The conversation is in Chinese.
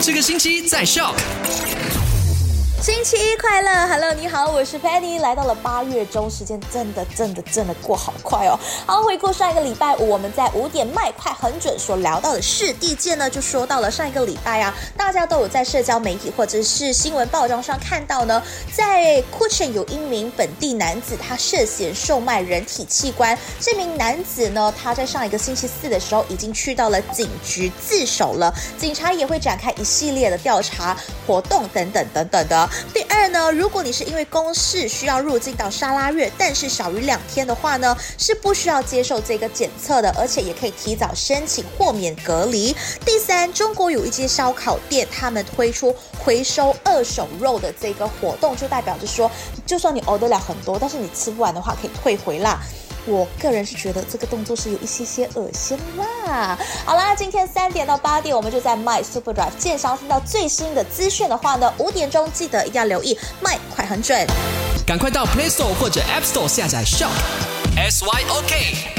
这个星期在校星期一快乐，Hello，你好，我是 Penny，来到了八月中，时间真的真的真的过好快哦。好，回顾上一个礼拜五，我们在五点麦快很准所聊到的是地界呢，就说到了上一个礼拜啊，大家都有在社交媒体或者是新闻报章上看到呢，在库城有一名本地男子，他涉嫌售卖人体器官。这名男子呢，他在上一个星期四的时候已经去到了警局自首了，警察也会展开一系列的调查活动等等等等的。第二呢，如果你是因为公事需要入境到沙拉越，但是少于两天的话呢，是不需要接受这个检测的，而且也可以提早申请豁免隔离。第三，中国有一些烧烤店，他们推出回收二手肉的这个活动，就代表着说，就算你熬得了很多，但是你吃不完的话，可以退回啦。我个人是觉得这个动作是有一些些恶心啦。好啦，今天三点到八点，我们就在 My Super Drive 见商听到最新的资讯的话呢，五点钟记得一定要留意 My 快很准，赶快到 Play Store 或者 App Store 下载 Shop S Y O K。